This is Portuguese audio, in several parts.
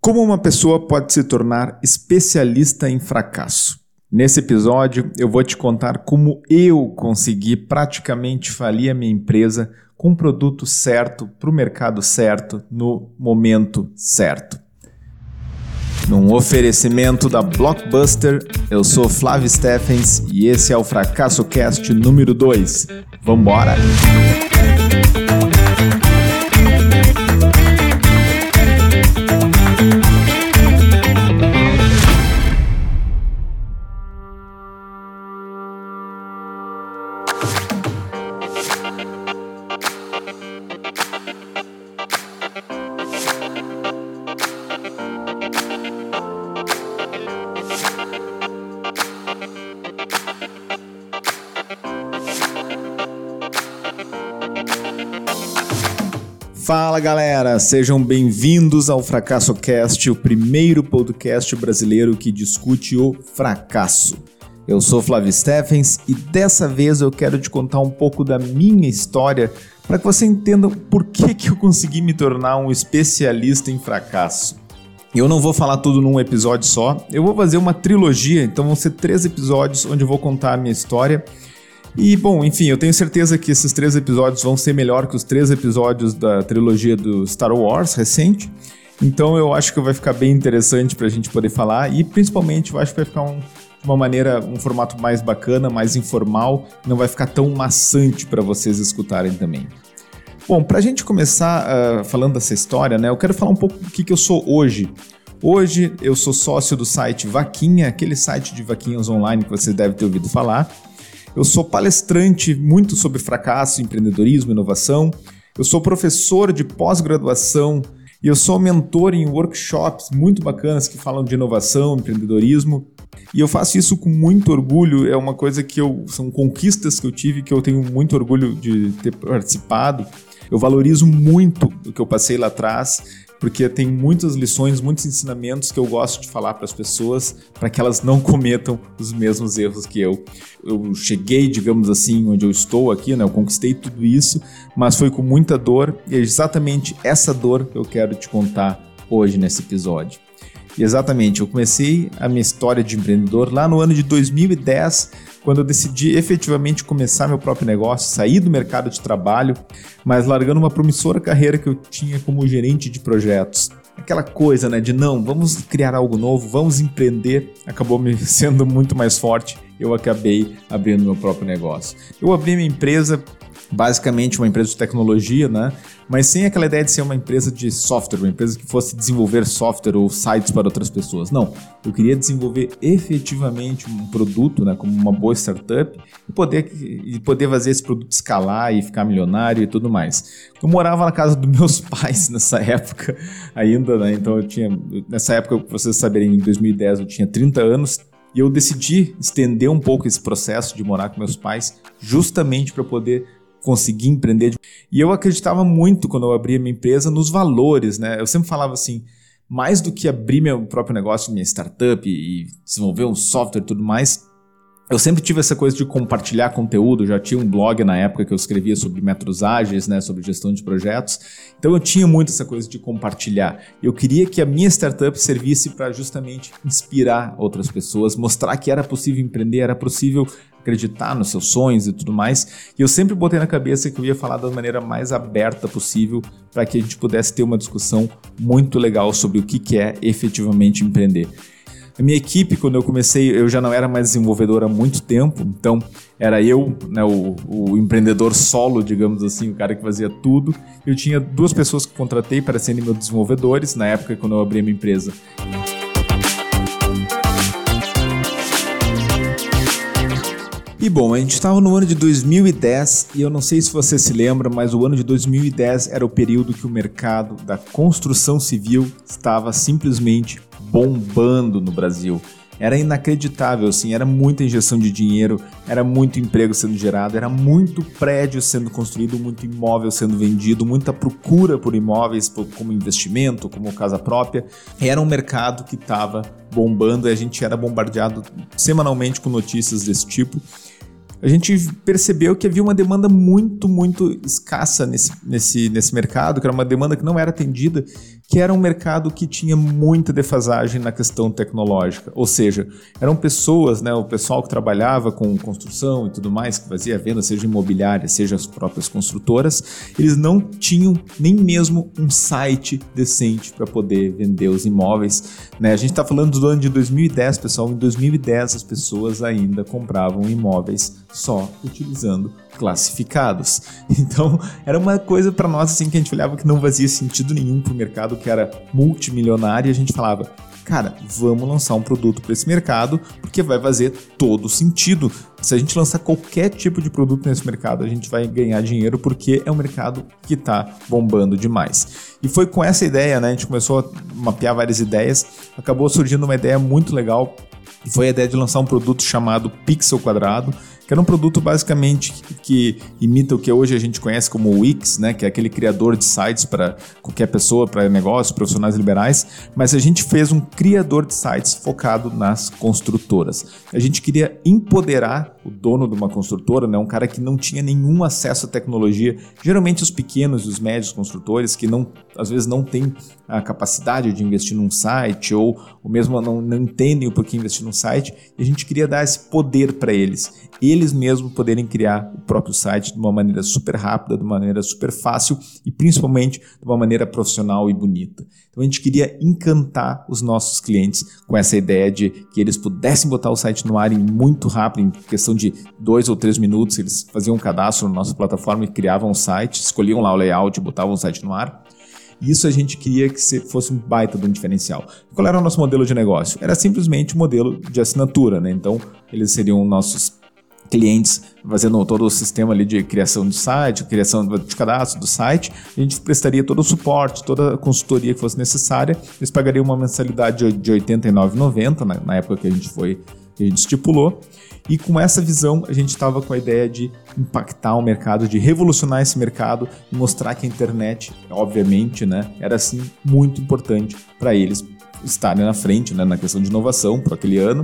Como uma pessoa pode se tornar especialista em fracasso? Nesse episódio, eu vou te contar como eu consegui praticamente falir a minha empresa com o produto certo, para o mercado certo, no momento certo. Num oferecimento da Blockbuster, eu sou Flávio Steffens e esse é o Fracasso Cast número 2. Vambora! Fala galera, sejam bem-vindos ao Fracasso Cast, o primeiro podcast brasileiro que discute o fracasso. Eu sou Flávio Steffens e dessa vez eu quero te contar um pouco da minha história para que você entenda por que, que eu consegui me tornar um especialista em fracasso. Eu não vou falar tudo num episódio só, eu vou fazer uma trilogia, então vão ser três episódios onde eu vou contar a minha história e, bom, enfim, eu tenho certeza que esses três episódios vão ser melhor que os três episódios da trilogia do Star Wars recente. Então eu acho que vai ficar bem interessante para a gente poder falar e principalmente eu acho que vai ficar um, de uma maneira, um formato mais bacana, mais informal, não vai ficar tão maçante para vocês escutarem também. Bom, para a gente começar uh, falando dessa história, né, eu quero falar um pouco do que, que eu sou hoje. Hoje eu sou sócio do site Vaquinha, aquele site de vaquinhas online que você deve ter ouvido falar. Eu sou palestrante muito sobre fracasso, empreendedorismo, inovação. Eu sou professor de pós-graduação e eu sou mentor em workshops muito bacanas que falam de inovação, empreendedorismo. E eu faço isso com muito orgulho, é uma coisa que eu são conquistas que eu tive que eu tenho muito orgulho de ter participado. Eu valorizo muito o que eu passei lá atrás porque tem muitas lições, muitos ensinamentos que eu gosto de falar para as pessoas para que elas não cometam os mesmos erros que eu. Eu cheguei, digamos assim, onde eu estou aqui, né? Eu conquistei tudo isso, mas foi com muita dor e é exatamente essa dor que eu quero te contar hoje nesse episódio. E exatamente, eu comecei a minha história de empreendedor lá no ano de 2010 quando eu decidi efetivamente começar meu próprio negócio, sair do mercado de trabalho, mas largando uma promissora carreira que eu tinha como gerente de projetos. Aquela coisa, né, de não, vamos criar algo novo, vamos empreender, acabou me sendo muito mais forte. Eu acabei abrindo meu próprio negócio. Eu abri minha empresa basicamente uma empresa de tecnologia, né? Mas sem aquela ideia de ser uma empresa de software, uma empresa que fosse desenvolver software ou sites para outras pessoas. Não, eu queria desenvolver efetivamente um produto, né, como uma boa startup e poder, e poder fazer esse produto escalar e ficar milionário e tudo mais. Eu morava na casa dos meus pais nessa época ainda, né? Então eu tinha nessa época, vocês saberem, em 2010 eu tinha 30 anos, e eu decidi estender um pouco esse processo de morar com meus pais, justamente para poder conseguir empreender. E eu acreditava muito quando eu abri a minha empresa nos valores, né? Eu sempre falava assim, mais do que abrir meu próprio negócio, minha startup e desenvolver um software e tudo mais, eu sempre tive essa coisa de compartilhar conteúdo, já tinha um blog na época que eu escrevia sobre métodos ágeis, né, sobre gestão de projetos. Então eu tinha muito essa coisa de compartilhar. Eu queria que a minha startup servisse para justamente inspirar outras pessoas, mostrar que era possível empreender, era possível acreditar nos seus sonhos e tudo mais. E eu sempre botei na cabeça que eu ia falar da maneira mais aberta possível para que a gente pudesse ter uma discussão muito legal sobre o que é efetivamente empreender. A minha equipe, quando eu comecei, eu já não era mais desenvolvedor há muito tempo, então era eu, né, o, o, empreendedor solo, digamos assim, o cara que fazia tudo. Eu tinha duas pessoas que contratei para serem meus desenvolvedores na época quando eu abri a minha empresa. E bom, a gente estava no ano de 2010 e eu não sei se você se lembra, mas o ano de 2010 era o período que o mercado da construção civil estava simplesmente bombando no Brasil. Era inacreditável, assim, era muita injeção de dinheiro, era muito emprego sendo gerado, era muito prédio sendo construído, muito imóvel sendo vendido, muita procura por imóveis como investimento, como casa própria. Era um mercado que estava bombando e a gente era bombardeado semanalmente com notícias desse tipo. A gente percebeu que havia uma demanda muito, muito escassa nesse, nesse, nesse mercado, que era uma demanda que não era atendida, que era um mercado que tinha muita defasagem na questão tecnológica. Ou seja, eram pessoas, né, o pessoal que trabalhava com construção e tudo mais, que fazia venda, seja imobiliária, seja as próprias construtoras, eles não tinham nem mesmo um site decente para poder vender os imóveis. Né? A gente está falando do ano de 2010, pessoal. Em 2010 as pessoas ainda compravam imóveis só utilizando classificados. Então, era uma coisa para nós assim que a gente olhava que não fazia sentido nenhum para o mercado que era multimilionário e a gente falava: "Cara, vamos lançar um produto para esse mercado, porque vai fazer todo sentido. Se a gente lançar qualquer tipo de produto nesse mercado, a gente vai ganhar dinheiro porque é um mercado que está bombando demais". E foi com essa ideia, né? A gente começou a mapear várias ideias, acabou surgindo uma ideia muito legal, e foi a ideia de lançar um produto chamado Pixel Quadrado que era um produto basicamente que, imita o que hoje a gente conhece como o Wix, né, que é aquele criador de sites para qualquer pessoa, para negócios, profissionais liberais, mas a gente fez um criador de sites focado nas construtoras. A gente queria empoderar o dono de uma construtora, né, um cara que não tinha nenhum acesso à tecnologia, geralmente os pequenos e os médios construtores que não, às vezes não têm a capacidade de investir num site ou, ou mesmo não, não entendem o porquê investir num site, e a gente queria dar esse poder para eles eles mesmos poderem criar o próprio site de uma maneira super rápida, de uma maneira super fácil e principalmente de uma maneira profissional e bonita. Então a gente queria encantar os nossos clientes com essa ideia de que eles pudessem botar o site no ar em muito rápido, em questão de dois ou três minutos, eles faziam um cadastro na nossa plataforma e criavam um site, escolhiam lá o layout e botavam o site no ar. Isso a gente queria que fosse um baita de um diferencial. Qual era o nosso modelo de negócio? Era simplesmente um modelo de assinatura, né? Então, eles seriam nossos clientes fazendo todo o sistema ali de criação de site, criação de cadastro do site, a gente prestaria todo o suporte, toda a consultoria que fosse necessária, eles pagariam uma mensalidade de R$ 89,90 na, na época que a gente foi que a gente estipulou. E com essa visão, a gente estava com a ideia de impactar o mercado, de revolucionar esse mercado e mostrar que a internet, obviamente, né, era assim muito importante para eles estarem na frente né, na questão de inovação para aquele ano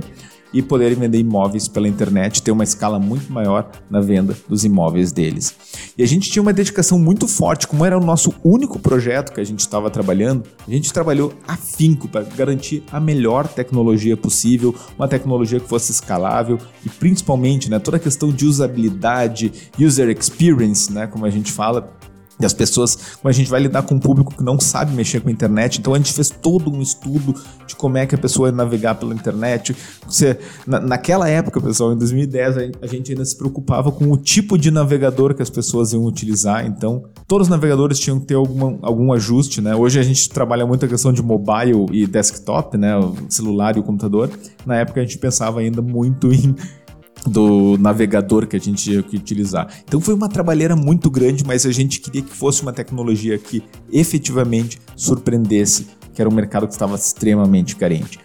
e poderem vender imóveis pela internet, ter uma escala muito maior na venda dos imóveis deles. E a gente tinha uma dedicação muito forte, como era o nosso único projeto que a gente estava trabalhando, a gente trabalhou afinco para garantir a melhor tecnologia possível, uma tecnologia que fosse escalável e principalmente né, toda a questão de usabilidade, user experience, né, como a gente fala, e as pessoas, como a gente vai lidar com um público que não sabe mexer com a internet, então a gente fez todo um estudo de como é que a pessoa ia navegar pela internet. Você, na, naquela época, pessoal, em 2010, a gente ainda se preocupava com o tipo de navegador que as pessoas iam utilizar, então todos os navegadores tinham que ter alguma, algum ajuste, né? Hoje a gente trabalha muito a questão de mobile e desktop, né? O celular e o computador. Na época a gente pensava ainda muito em do navegador que a gente tinha que utilizar. Então foi uma trabalheira muito grande, mas a gente queria que fosse uma tecnologia que efetivamente surpreendesse, que era um mercado que estava extremamente carente.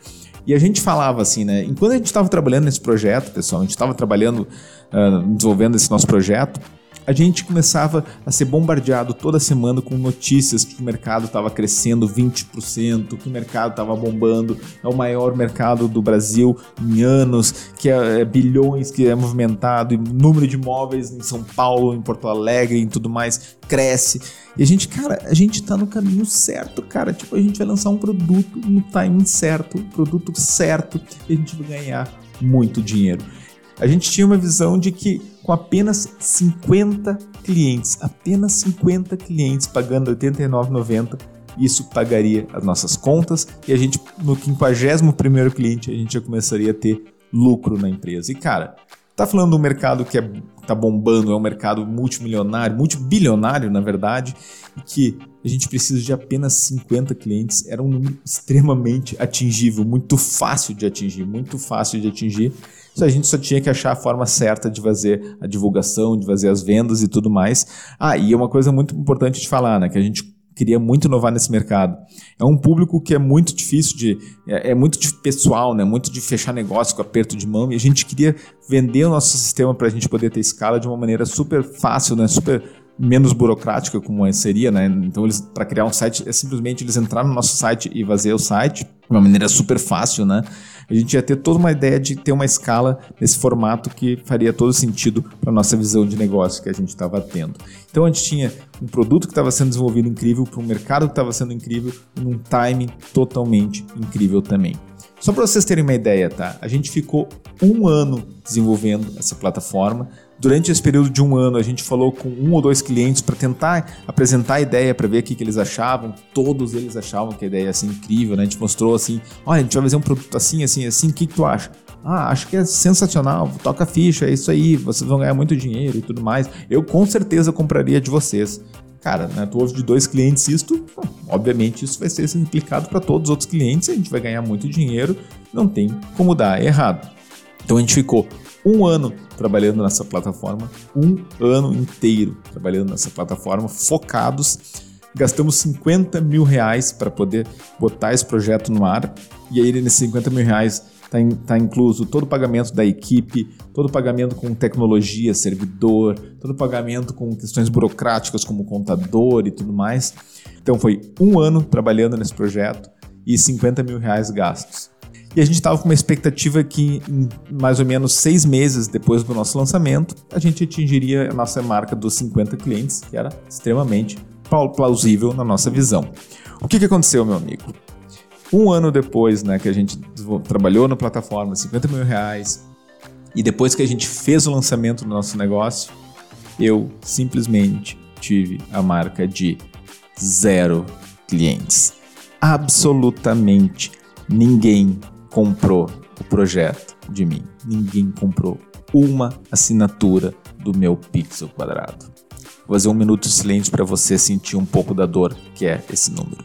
E a gente falava assim, né? Enquanto a gente estava trabalhando nesse projeto, pessoal, a gente estava trabalhando, uh, desenvolvendo esse nosso projeto, a gente começava a ser bombardeado toda semana com notícias que o mercado estava crescendo 20%, que o mercado estava bombando, é o maior mercado do Brasil em anos, que é, é bilhões que é movimentado, e número de imóveis em São Paulo, em Porto Alegre e tudo mais cresce. E a gente, cara, a gente tá no caminho certo, cara. Tipo, a gente vai lançar um produto no timing certo, produto certo, e a gente vai ganhar muito dinheiro. A gente tinha uma visão de que com apenas 50 clientes, apenas 50 clientes pagando R$ 89,90, isso pagaria as nossas contas e a gente, no 51 cliente, a gente já começaria a ter lucro na empresa. E cara, tá falando de um mercado que é, tá bombando, é um mercado multimilionário, multibilionário na verdade, e que a gente precisa de apenas 50 clientes, era um número extremamente atingível, muito fácil de atingir, muito fácil de atingir a gente só tinha que achar a forma certa de fazer a divulgação, de fazer as vendas e tudo mais. Ah, e uma coisa muito importante de falar, né? Que a gente queria muito inovar nesse mercado. É um público que é muito difícil de. É, é, muito de pessoal, né? Muito de fechar negócio com aperto de mão. E a gente queria vender o nosso sistema para a gente poder ter escala de uma maneira super fácil, né? Super menos burocrática como seria, né? Então eles para criar um site é simplesmente eles entrar no nosso site e fazer o site de uma maneira super fácil, né? A gente ia ter toda uma ideia de ter uma escala nesse formato que faria todo sentido para nossa visão de negócio que a gente estava tendo. Então a gente tinha um produto que estava sendo desenvolvido incrível para um mercado que estava sendo incrível num timing totalmente incrível também. Só para vocês terem uma ideia, tá? A gente ficou um ano desenvolvendo essa plataforma. Durante esse período de um ano, a gente falou com um ou dois clientes para tentar apresentar a ideia, para ver o que, que eles achavam. Todos eles achavam que a ideia ia ser incrível, né? A gente mostrou assim: olha, a gente vai fazer um produto assim, assim, assim, o que, que tu acha? Ah, acho que é sensacional, toca ficha, é isso aí, vocês vão ganhar muito dinheiro e tudo mais. Eu com certeza compraria de vocês. Cara, né, tu ouve de dois clientes isto, obviamente isso vai ser implicado para todos os outros clientes, a gente vai ganhar muito dinheiro, não tem como dar errado. Então a gente ficou um ano trabalhando nessa plataforma, um ano inteiro trabalhando nessa plataforma, focados. Gastamos 50 mil reais para poder botar esse projeto no ar. E aí, nesses 50 mil reais, está tá incluso todo o pagamento da equipe, todo o pagamento com tecnologia, servidor, todo o pagamento com questões burocráticas como contador e tudo mais. Então foi um ano trabalhando nesse projeto e 50 mil reais gastos. E a gente estava com uma expectativa que, mais ou menos seis meses depois do nosso lançamento, a gente atingiria a nossa marca dos 50 clientes, que era extremamente plausível na nossa visão. O que, que aconteceu, meu amigo? Um ano depois né, que a gente trabalhou na plataforma, 50 mil reais, e depois que a gente fez o lançamento do nosso negócio, eu simplesmente tive a marca de zero clientes. Absolutamente ninguém comprou o projeto de mim. Ninguém comprou uma assinatura do meu pixel quadrado. Vou fazer um minuto de silêncio para você sentir um pouco da dor que é esse número.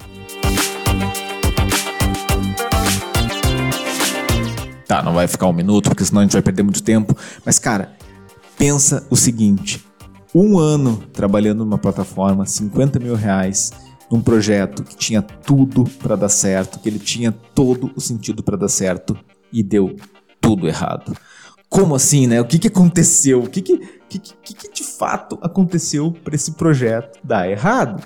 Tá, não vai ficar um minuto, porque senão a gente vai perder muito tempo. Mas, cara, pensa o seguinte: um ano trabalhando numa plataforma, 50 mil reais, num projeto que tinha tudo para dar certo, que ele tinha todo o sentido para dar certo e deu tudo errado. Como assim, né? O que, que aconteceu? O que, que, que, que, que de fato aconteceu para esse projeto dar errado?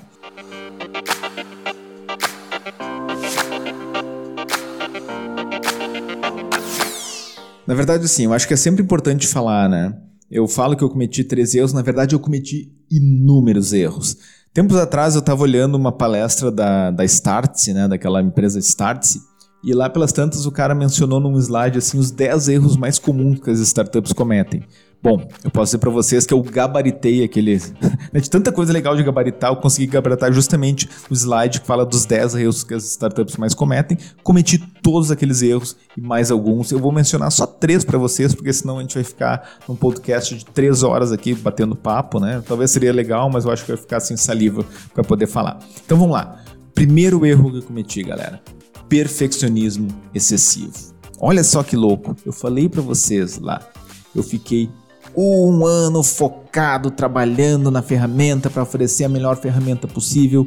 Na verdade, sim, eu acho que é sempre importante falar, né? Eu falo que eu cometi três erros, na verdade eu cometi inúmeros erros. Tempos atrás eu estava olhando uma palestra da, da Startse, né, daquela empresa Startse, e lá pelas tantas o cara mencionou num slide assim os 10 erros mais comuns que as startups cometem. Bom, eu posso dizer para vocês que eu gabaritei aquele. Né, de tanta coisa legal de gabaritar, eu consegui gabaritar justamente o slide que fala dos 10 erros que as startups mais cometem. Cometi todos aqueles erros e mais alguns. Eu vou mencionar só três para vocês, porque senão a gente vai ficar num podcast de três horas aqui batendo papo, né? Talvez seria legal, mas eu acho que vai ficar sem saliva para poder falar. Então vamos lá. Primeiro erro que eu cometi, galera: perfeccionismo excessivo. Olha só que louco. Eu falei para vocês lá. Eu fiquei um ano focado trabalhando na ferramenta para oferecer a melhor ferramenta possível.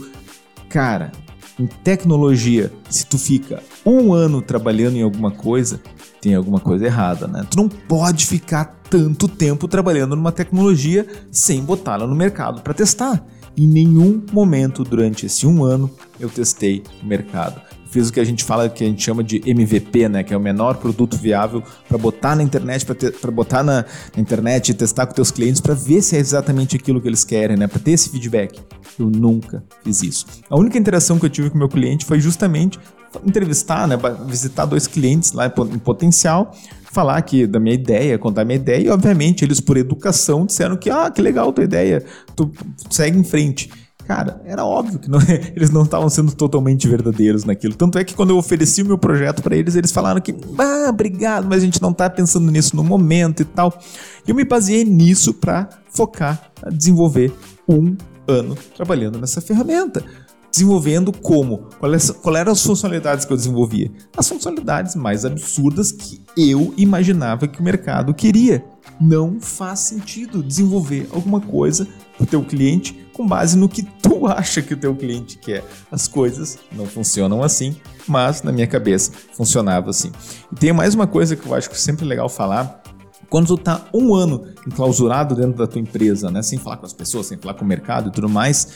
Cara, em tecnologia, se tu fica um ano trabalhando em alguma coisa, tem alguma coisa errada, né? Tu não pode ficar tanto tempo trabalhando numa tecnologia sem botá-la no mercado para testar. Em nenhum momento durante esse um ano eu testei o mercado fiz o que a gente fala, que a gente chama de MVP, né? Que é o menor produto viável para botar na internet, para botar na, na, internet e testar com teus clientes para ver se é exatamente aquilo que eles querem, né? Para ter esse feedback. Eu nunca fiz isso. A única interação que eu tive com meu cliente foi justamente entrevistar, né? Visitar dois clientes lá em potencial falar aqui da minha ideia, contar minha ideia, e obviamente eles, por educação, disseram que, ah, que legal tua ideia, tu segue em frente. Cara, era óbvio que não, eles não estavam sendo totalmente verdadeiros naquilo. Tanto é que quando eu ofereci o meu projeto para eles, eles falaram que, ah, obrigado, mas a gente não tá pensando nisso no momento e tal. E eu me baseei nisso para focar a desenvolver um ano trabalhando nessa ferramenta. Desenvolvendo como? Quais, qual eram as funcionalidades que eu desenvolvia? As funcionalidades mais absurdas que eu imaginava que o mercado queria. Não faz sentido desenvolver alguma coisa para o teu cliente com base no que tu acha que o teu cliente quer. As coisas não funcionam assim, mas na minha cabeça funcionava assim. E tem mais uma coisa que eu acho que é sempre legal falar, Quando tu tá um ano enclausurado dentro da tua empresa, né, sem falar com as pessoas, sem falar com o mercado e tudo mais,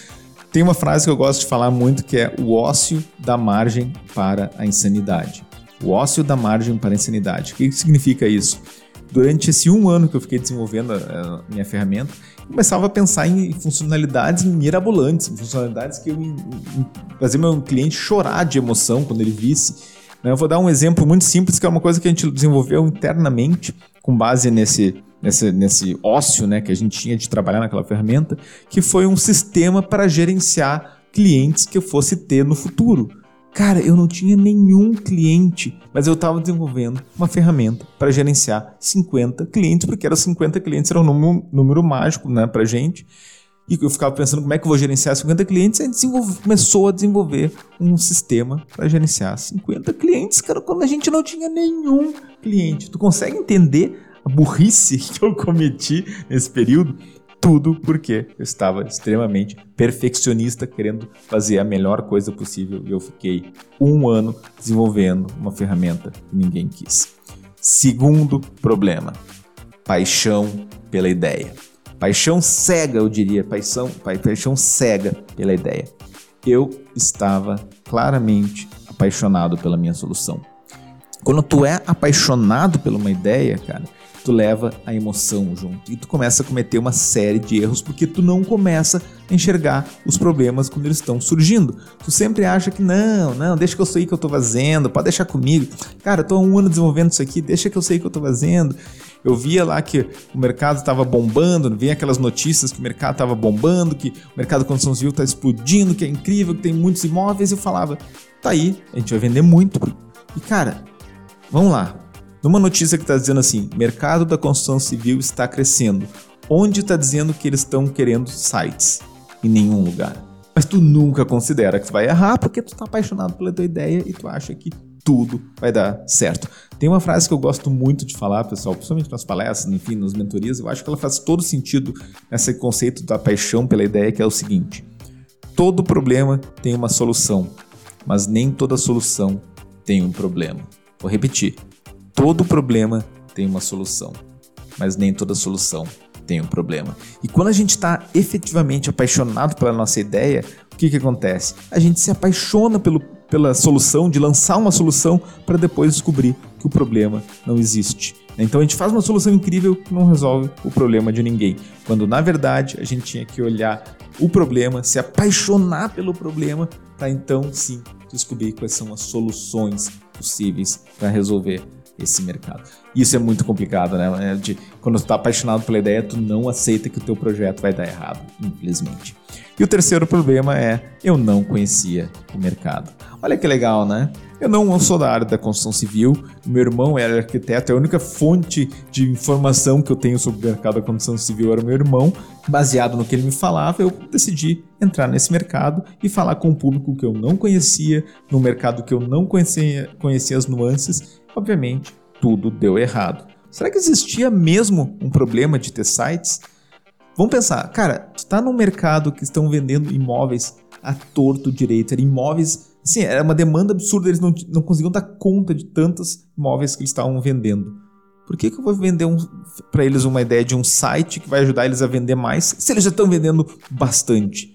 tem uma frase que eu gosto de falar muito que é o ócio da margem para a insanidade. O ócio da margem para a insanidade. O que significa isso? Durante esse um ano que eu fiquei desenvolvendo a minha ferramenta, começava a pensar em funcionalidades mirabolantes, em funcionalidades que eu fazia meu cliente chorar de emoção quando ele visse. Né, eu vou dar um exemplo muito simples, que é uma coisa que a gente desenvolveu internamente, com base nesse, nesse, nesse ócio né, que a gente tinha de trabalhar naquela ferramenta, que foi um sistema para gerenciar clientes que eu fosse ter no futuro. Cara, eu não tinha nenhum cliente, mas eu estava desenvolvendo uma ferramenta para gerenciar 50 clientes, porque eram 50 clientes, era um número, número mágico né, para gente. E eu ficava pensando como é que eu vou gerenciar 50 clientes, e a gente começou a desenvolver um sistema para gerenciar 50 clientes, cara, quando a gente não tinha nenhum cliente. Tu consegue entender a burrice que eu cometi nesse período? Tudo porque eu estava extremamente perfeccionista, querendo fazer a melhor coisa possível e eu fiquei um ano desenvolvendo uma ferramenta que ninguém quis. Segundo problema: paixão pela ideia. Paixão cega, eu diria, paixão, paixão cega pela ideia. Eu estava claramente apaixonado pela minha solução. Quando tu é apaixonado por uma ideia, cara, tu leva a emoção junto e tu começa a cometer uma série de erros porque tu não começa a enxergar os problemas quando eles estão surgindo. Tu sempre acha que não, não, deixa que eu sei o que eu tô fazendo, pode deixar comigo. Cara, eu tô há um ano desenvolvendo isso aqui, deixa que eu sei o que eu tô fazendo. Eu via lá que o mercado estava bombando, via aquelas notícias que o mercado estava bombando, que o mercado de construção civil está explodindo, que é incrível, que tem muitos imóveis. E eu falava, tá aí, a gente vai vender muito. E cara, vamos lá, numa notícia que está dizendo assim: mercado da construção civil está crescendo. Onde está dizendo que eles estão querendo sites? Em nenhum lugar. Mas tu nunca considera que tu vai errar porque tu está apaixonado pela tua ideia e tu acha que tudo vai dar certo. Tem uma frase que eu gosto muito de falar, pessoal, principalmente nas palestras, enfim, nas mentorias, eu acho que ela faz todo sentido nesse conceito da paixão pela ideia, que é o seguinte: todo problema tem uma solução, mas nem toda solução tem um problema. Vou repetir. Todo problema tem uma solução, mas nem toda solução tem um problema. E quando a gente está efetivamente apaixonado pela nossa ideia, o que, que acontece? A gente se apaixona pelo, pela solução, de lançar uma solução para depois descobrir que o problema não existe. Então a gente faz uma solução incrível que não resolve o problema de ninguém. Quando na verdade a gente tinha que olhar o problema, se apaixonar pelo problema, para então sim descobrir quais são as soluções possíveis para resolver esse mercado. Isso é muito complicado, né? É de, quando tu tá apaixonado pela ideia, tu não aceita que o teu projeto vai dar errado, infelizmente. E o terceiro problema é eu não conhecia o mercado. Olha que legal, né? Eu não sou da área da construção civil, meu irmão era arquiteto, a única fonte de informação que eu tenho sobre o mercado da construção civil era o meu irmão. Baseado no que ele me falava, eu decidi entrar nesse mercado e falar com um público que eu não conhecia, no mercado que eu não conhecia, conhecia as nuances Obviamente, tudo deu errado. Será que existia mesmo um problema de ter sites? Vamos pensar, cara, tu tá num mercado que estão vendendo imóveis a torto direito, eram imóveis, assim, era uma demanda absurda, eles não, não conseguiam dar conta de tantos imóveis que eles estavam vendendo. Por que, que eu vou vender um, para eles uma ideia de um site que vai ajudar eles a vender mais, se eles já estão vendendo bastante?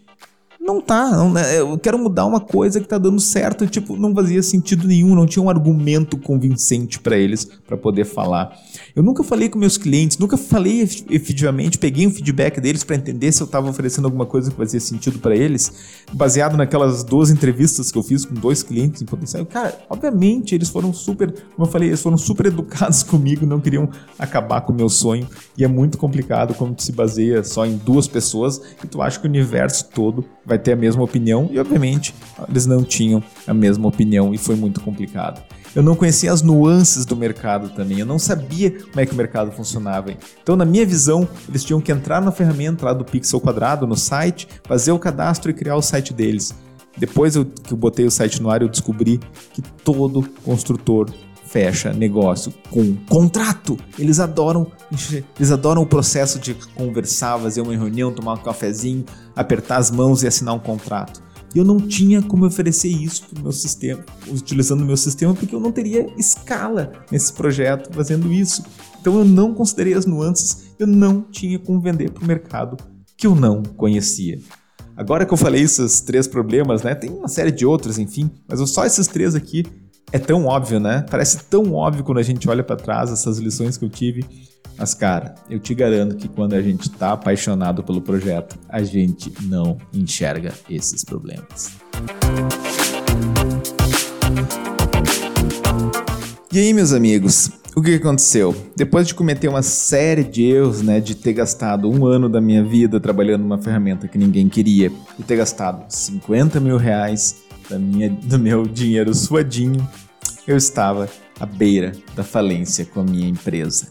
Não tá. Não, né, eu quero mudar uma coisa que tá dando certo. Tipo, não fazia sentido nenhum, não tinha um argumento convincente para eles para poder falar. Eu nunca falei com meus clientes, nunca falei efetivamente, peguei um feedback deles para entender se eu estava oferecendo alguma coisa que fazia sentido para eles, baseado naquelas duas entrevistas que eu fiz com dois clientes em potencial. Cara, obviamente eles foram super, como eu falei, eles foram super educados comigo, não queriam acabar com o meu sonho. E é muito complicado quando se baseia só em duas pessoas e tu acha que o universo todo vai vai ter a mesma opinião e, obviamente, eles não tinham a mesma opinião e foi muito complicado. Eu não conhecia as nuances do mercado também, eu não sabia como é que o mercado funcionava. Então, na minha visão, eles tinham que entrar na ferramenta lá do Pixel Quadrado, no site, fazer o cadastro e criar o site deles. Depois eu, que eu botei o site no ar, eu descobri que todo construtor fecha negócio com contrato. Eles adoram, eles adoram o processo de conversar, fazer uma reunião, tomar um cafezinho, apertar as mãos e assinar um contrato. E eu não tinha como oferecer isso para o meu sistema, utilizando o meu sistema, porque eu não teria escala nesse projeto fazendo isso. Então eu não considerei as nuances, eu não tinha como vender para o mercado que eu não conhecia. Agora que eu falei esses três problemas, né? Tem uma série de outros, enfim, mas só esses três aqui é tão óbvio, né? Parece tão óbvio quando a gente olha para trás essas lições que eu tive. Mas, cara, eu te garanto que quando a gente tá apaixonado pelo projeto, a gente não enxerga esses problemas. E aí, meus amigos, o que aconteceu? Depois de cometer uma série de erros, né, de ter gastado um ano da minha vida trabalhando numa ferramenta que ninguém queria, e ter gastado 50 mil reais da minha, do meu dinheiro suadinho, eu estava à beira da falência com a minha empresa.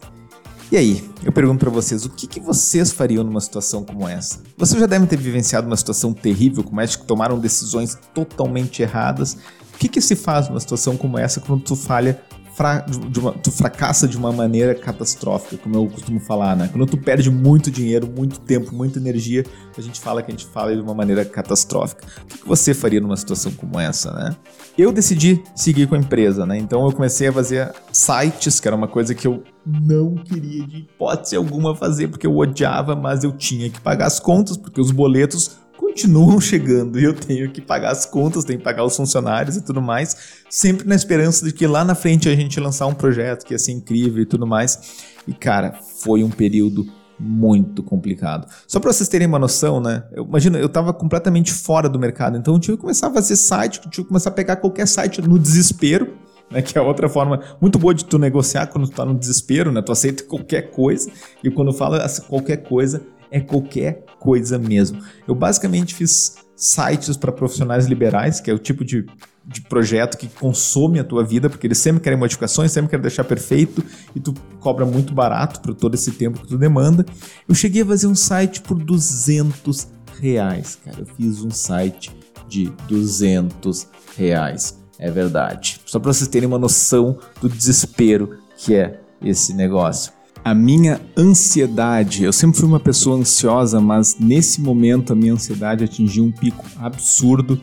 E aí, eu pergunto para vocês, o que, que, vocês fariam numa situação como essa? Vocês já devem ter vivenciado uma situação terrível como essa, que tomaram decisões totalmente erradas. O que, que se faz numa situação como essa quando tu falha fra de uma, tu fracassa de uma maneira catastrófica, como eu costumo falar, né? Quando tu perde muito dinheiro, muito tempo, muita energia, a gente fala que a gente fala de uma maneira catastrófica. O que, que você faria numa situação como essa, né? Eu decidi seguir com a empresa, né? Então eu comecei a fazer sites, que era uma coisa que eu não queria de hipótese alguma fazer, porque eu odiava, mas eu tinha que pagar as contas, porque os boletos continuam chegando e eu tenho que pagar as contas, tenho que pagar os funcionários e tudo mais, sempre na esperança de que lá na frente a gente lançar um projeto que ia ser incrível e tudo mais. E cara, foi um período muito complicado. Só para vocês terem uma noção, né? Eu imagino, eu estava completamente fora do mercado, então eu tive que começar a fazer site, tive que começar a pegar qualquer site no desespero, né, que é outra forma muito boa de tu negociar quando tu tá no desespero, né? Tu aceita qualquer coisa e quando fala qualquer coisa é qualquer coisa mesmo. Eu basicamente fiz sites para profissionais liberais, que é o tipo de, de projeto que consome a tua vida, porque eles sempre querem modificações, sempre querem deixar perfeito e tu cobra muito barato por todo esse tempo que tu demanda. Eu cheguei a fazer um site por 200 reais, cara. Eu fiz um site de 200 reais. É verdade. Só para vocês terem uma noção do desespero que é esse negócio a minha ansiedade. Eu sempre fui uma pessoa ansiosa, mas nesse momento a minha ansiedade atingiu um pico absurdo.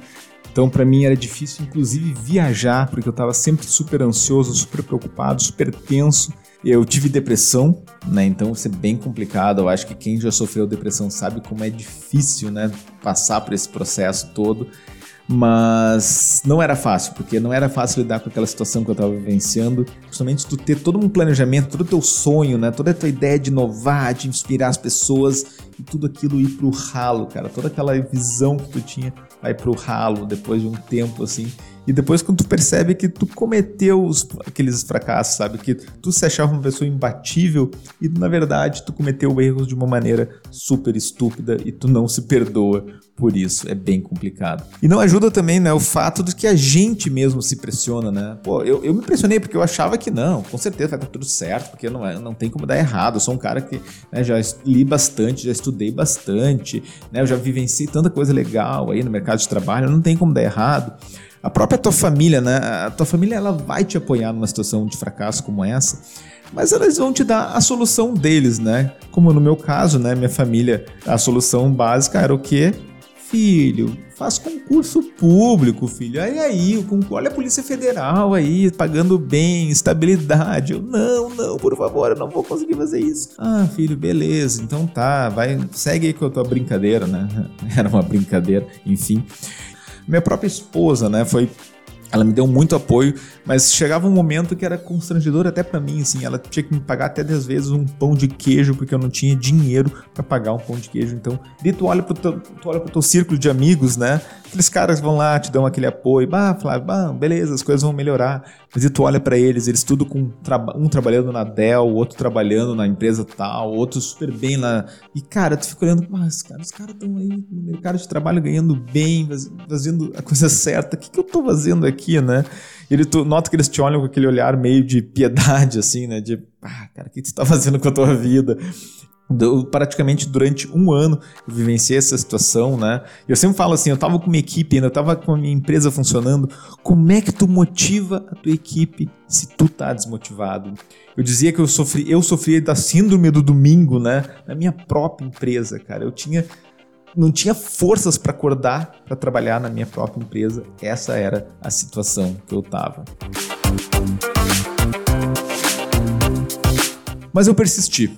Então, para mim era difícil, inclusive, viajar, porque eu estava sempre super ansioso, super preocupado, super tenso. Eu tive depressão, né? Então, isso é bem complicado. Eu acho que quem já sofreu depressão sabe como é difícil, né? Passar por esse processo todo. Mas não era fácil, porque não era fácil lidar com aquela situação que eu estava vivenciando. Principalmente tu ter todo um planejamento, todo o teu sonho, né? Toda a tua ideia de inovar, de inspirar as pessoas e tudo aquilo ir pro ralo, cara. Toda aquela visão que tu tinha vai pro ralo depois de um tempo assim. E depois quando tu percebe que tu cometeu os, aqueles fracassos, sabe? Que tu se achava uma pessoa imbatível e na verdade tu cometeu erros de uma maneira super estúpida e tu não se perdoa por isso. É bem complicado. E não ajuda também, né, o fato de que a gente mesmo se pressiona, né? Pô, eu, eu me pressionei porque eu achava que não, com certeza vai dar tudo certo, porque não, é, não tem como dar errado. Eu sou um cara que né, já li bastante, já estudei bastante, né? Eu já vivenciei tanta coisa legal aí no mercado de trabalho, não tem como dar errado. A própria tua família, né? A tua família ela vai te apoiar numa situação de fracasso como essa mas elas vão te dar a solução deles, né? Como no meu caso, né? Minha família, a solução básica era o quê? filho, faz concurso público, filho. Aí aí, olha a Polícia Federal aí, pagando bem, estabilidade. Eu, não, não, por favor, eu não vou conseguir fazer isso. Ah, filho, beleza, então tá, vai, segue aí com a tua brincadeira, né? Era uma brincadeira, enfim. Minha própria esposa, né, foi ela me deu muito apoio, mas chegava um momento que era constrangedor até para mim, assim, ela tinha que me pagar até 10 vezes um pão de queijo, porque eu não tinha dinheiro para pagar um pão de queijo. Então, daí tu olha pro teu, tu olha pro teu círculo de amigos, né? Aqueles caras vão lá, te dão aquele apoio, bah, Flávio, bah, beleza, as coisas vão melhorar. Mas e tu olha para eles, eles tudo com um trabalhando na Dell, outro trabalhando na empresa tal, outro super bem lá. E cara, tu fica olhando, cara, os caras estão aí no mercado de trabalho ganhando bem, fazendo a coisa certa. O que, que eu tô fazendo aqui, né? Ele, tu nota que eles te olham com aquele olhar meio de piedade, assim, né? De, ah, cara, o que tu tá fazendo com a tua vida? Praticamente durante um ano eu vivenciei essa situação, né? Eu sempre falo assim, eu tava com uma equipe ainda, eu tava com a minha empresa funcionando. Como é que tu motiva a tua equipe se tu tá desmotivado? Eu dizia que eu sofri, eu sofria da síndrome do domingo, né? Na minha própria empresa, cara. Eu tinha não tinha forças para acordar para trabalhar na minha própria empresa. Essa era a situação que eu tava. Mas eu persisti.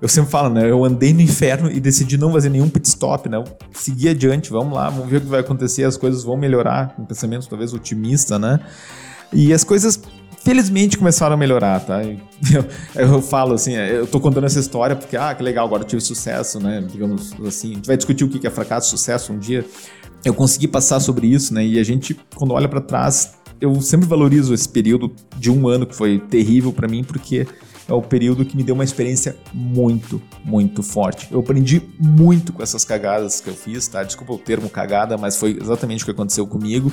Eu sempre falo, né? Eu andei no inferno e decidi não fazer nenhum pit stop, né? Seguir adiante, vamos lá, vamos ver o que vai acontecer, as coisas vão melhorar, um pensamento talvez otimista, né? E as coisas felizmente começaram a melhorar, tá? Eu, eu, falo assim, eu tô contando essa história porque, ah, que legal, agora tive sucesso, né? Digamos assim, a gente vai discutir o que é fracasso, sucesso um dia. Eu consegui passar sobre isso, né? E a gente, quando olha para trás, eu sempre valorizo esse período de um ano que foi terrível para mim, porque é o período que me deu uma experiência muito, muito forte. Eu aprendi muito com essas cagadas que eu fiz, tá? Desculpa o termo cagada, mas foi exatamente o que aconteceu comigo.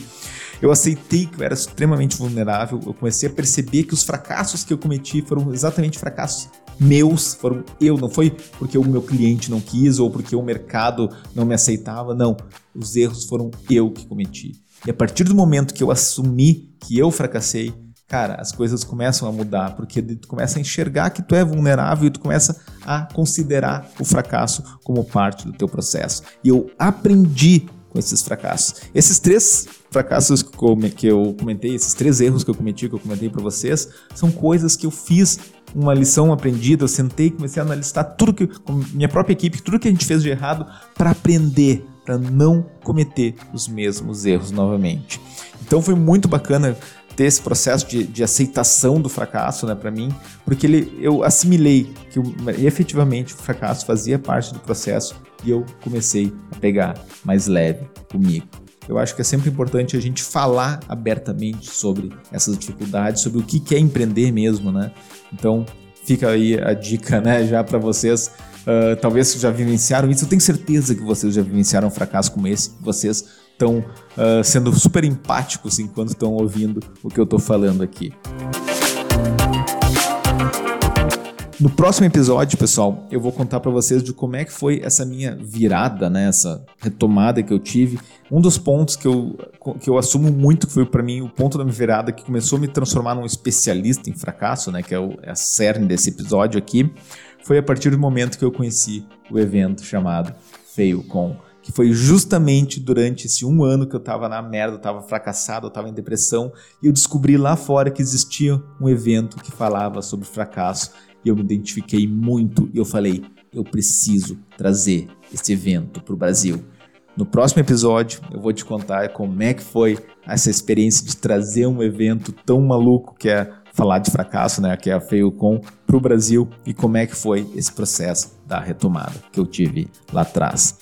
Eu aceitei que eu era extremamente vulnerável, eu comecei a perceber que os fracassos que eu cometi foram exatamente fracassos meus, foram eu, não foi porque o meu cliente não quis ou porque o mercado não me aceitava, não. Os erros foram eu que cometi. E a partir do momento que eu assumi que eu fracassei, cara, as coisas começam a mudar, porque tu começa a enxergar que tu é vulnerável e tu começa a considerar o fracasso como parte do teu processo. E eu aprendi com esses fracassos. Esses três fracassos que eu comentei, esses três erros que eu cometi, que eu comentei para vocês, são coisas que eu fiz uma lição aprendida, eu sentei e comecei a analisar tudo que, com minha própria equipe, tudo que a gente fez de errado para aprender, para não cometer os mesmos erros novamente. Então foi muito bacana ter esse processo de, de aceitação do fracasso, né, para mim, porque ele, eu assimilei que efetivamente o fracasso fazia parte do processo e eu comecei a pegar mais leve comigo. Eu acho que é sempre importante a gente falar abertamente sobre essas dificuldades, sobre o que é empreender mesmo, né? Então, fica aí a dica, né, já para vocês. Uh, talvez já vivenciaram isso. Eu tenho certeza que vocês já vivenciaram um fracasso como esse. Vocês estão uh, sendo super empáticos enquanto estão ouvindo o que eu estou falando aqui. No próximo episódio, pessoal, eu vou contar para vocês de como é que foi essa minha virada, né, essa retomada que eu tive. Um dos pontos que eu, que eu assumo muito que foi para mim o ponto da minha virada que começou a me transformar num especialista em fracasso, né, que é, o, é a cerne desse episódio aqui, foi a partir do momento que eu conheci o evento chamado FailCon que foi justamente durante esse um ano que eu tava na merda, eu tava fracassado, eu tava em depressão, e eu descobri lá fora que existia um evento que falava sobre fracasso, e eu me identifiquei muito, e eu falei, eu preciso trazer esse evento para o Brasil. No próximo episódio, eu vou te contar como é que foi essa experiência de trazer um evento tão maluco que é falar de fracasso, né, que é a FailCon, para o Brasil e como é que foi esse processo da retomada que eu tive lá atrás.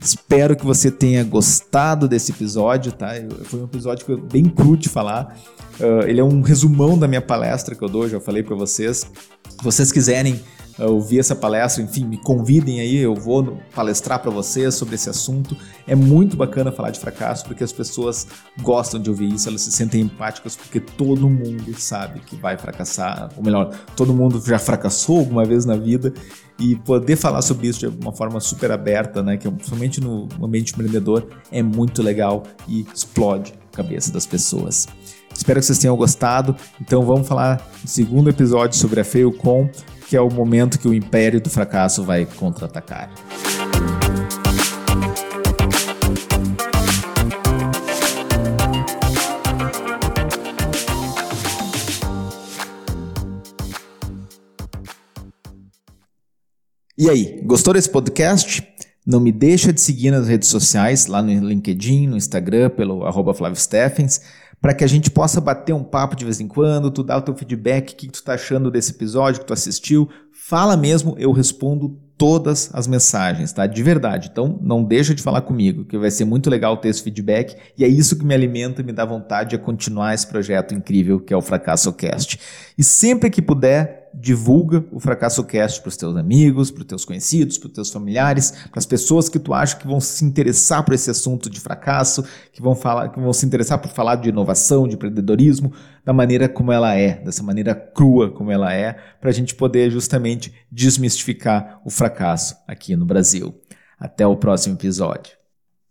Espero que você tenha gostado desse episódio, tá? Foi um episódio que eu, bem cru de falar. Uh, ele é um resumão da minha palestra que eu dou, já falei para vocês. Se vocês quiserem ouvir essa palestra, enfim, me convidem aí, eu vou palestrar para vocês sobre esse assunto. É muito bacana falar de fracasso porque as pessoas gostam de ouvir isso, elas se sentem empáticas porque todo mundo sabe que vai fracassar, ou melhor, todo mundo já fracassou alguma vez na vida e poder falar sobre isso de uma forma super aberta, né, que é, somente no ambiente empreendedor é muito legal e explode a cabeça das pessoas. Espero que vocês tenham gostado. Então vamos falar no segundo episódio sobre a FailCon que é o momento que o império do fracasso vai contra-atacar. E aí, gostou desse podcast? Não me deixa de seguir nas redes sociais, lá no LinkedIn, no Instagram, pelo arroba Flávio Steffens para que a gente possa bater um papo de vez em quando, tu dá o teu feedback, o que tu tá achando desse episódio que tu assistiu. Fala mesmo, eu respondo todas as mensagens, tá? De verdade. Então, não deixa de falar comigo, que vai ser muito legal ter esse feedback e é isso que me alimenta e me dá vontade de continuar esse projeto incrível que é o Fracasso Cast. E sempre que puder, divulga o Fracasso Cast para os teus amigos, para os teus conhecidos, para os teus familiares, para as pessoas que tu acha que vão se interessar por esse assunto de fracasso, que vão falar, que vão se interessar por falar de inovação, de empreendedorismo, da maneira como ela é, dessa maneira crua como ela é, para a gente poder justamente desmistificar o fracasso aqui no Brasil. Até o próximo episódio.